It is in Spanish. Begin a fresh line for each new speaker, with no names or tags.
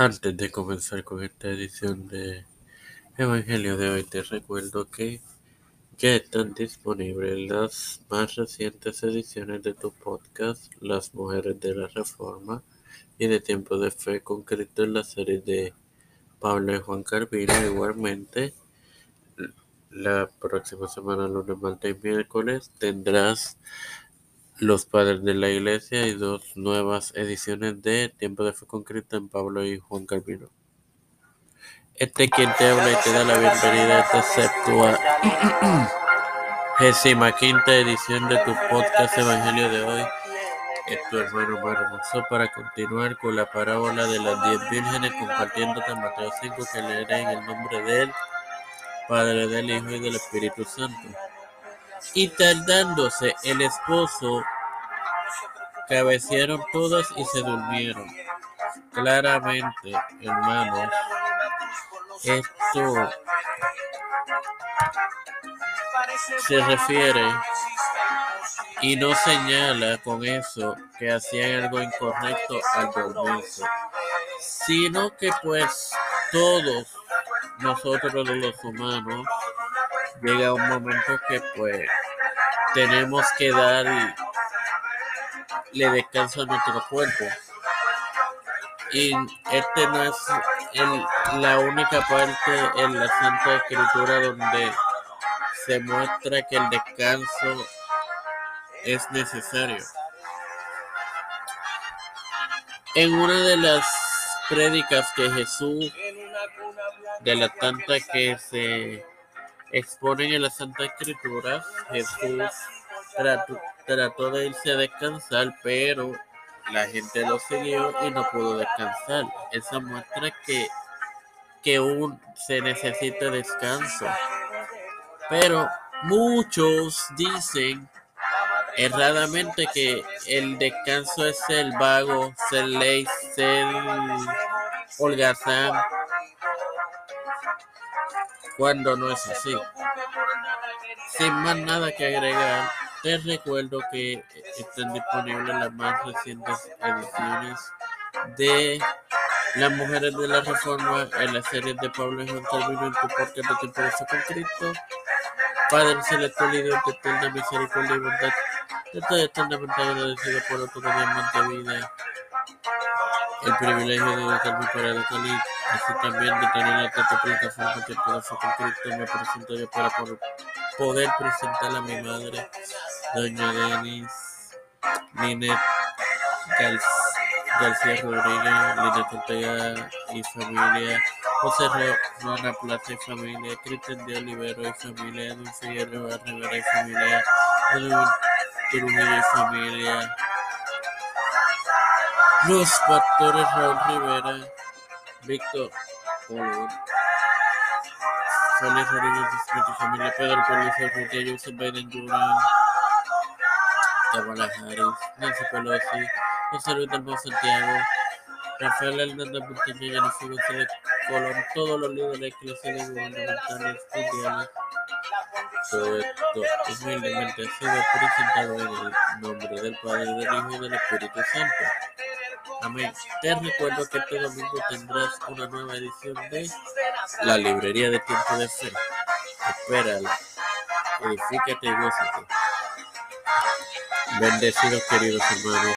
Antes de comenzar con esta edición de Evangelio de hoy, te recuerdo que ya están disponibles las más recientes ediciones de tu podcast, Las Mujeres de la Reforma y de Tiempo de Fe con Cristo en la serie de Pablo y Juan Carvino. Igualmente, la próxima semana, lunes, martes y miércoles, tendrás los Padres de la Iglesia y dos nuevas ediciones de Tiempo de Fe con Cristo en Pablo y Juan Calvino. Este quien te habla y te da la bienvenida a esta septua quinta edición de tu podcast Evangelio de hoy. Es tu hermano Hermoso para continuar con la parábola de las diez vírgenes compartiéndote Mateo 5 que leeré en el nombre del Padre, del Hijo y del Espíritu Santo. Y tardándose el esposo, cabecearon todas y se durmieron. Claramente, hermanos, esto se refiere y no señala con eso que hacían algo incorrecto al dormirse, sino que pues todos nosotros los humanos llega un momento que pues tenemos que dar y le descanso a nuestro cuerpo. Y este no es la única parte en la Santa Escritura donde se muestra que el descanso es necesario. En una de las prédicas que Jesús, de la tanta que se exponen en la Santa Escritura, Jesús trató, de irse a descansar, pero la gente lo siguió y no pudo descansar. Esa muestra que, que un, se necesita descanso. Pero muchos dicen erradamente que el descanso es el vago, ser ley, ser holgazán, cuando no es así. Sin más nada que agregar, te recuerdo que están disponibles las más recientes ediciones de Las Mujeres de la Reforma en la serie de Pablo Juan Calvino en tu podcast de tiempo de con Cristo. Padre celestial y de eterna misericordia y bondad, estoy eternamente agradecido por otro día más de vida el privilegio de educarme para educar y así también de tener la plataforma que pueda ser con Cristo me presento yo para poder presentar a mi madre, doña Denis, Linet García Rodríguez, Linet Ortega y familia, José Rona Plata y familia, Cristian de Olivero y familia, Figueroa Rivera y familia, Edwin Trujillo y familia, los pastores Raúl Rivera, Víctor Hollywood, Félix Rodríguez y familia, Pedro Pérez Urrutia, Joseph Biden Jr., Kamala Harris, Nancy Pelosi, José Luis del Santiago, Rafael Hernández Montaña, Jennifer González Colón, todos los líderes eclesiales y gubernamentales mundiales. Todo esto humildemente ha sido presentado en el nombre del Padre, del Hijo y del Espíritu Santo. Amén. Te recuerdo que este domingo tendrás una nueva edición de la librería de tiempo de fe. Espérala, edifícate y gózate. Bendecidos queridos hermanos.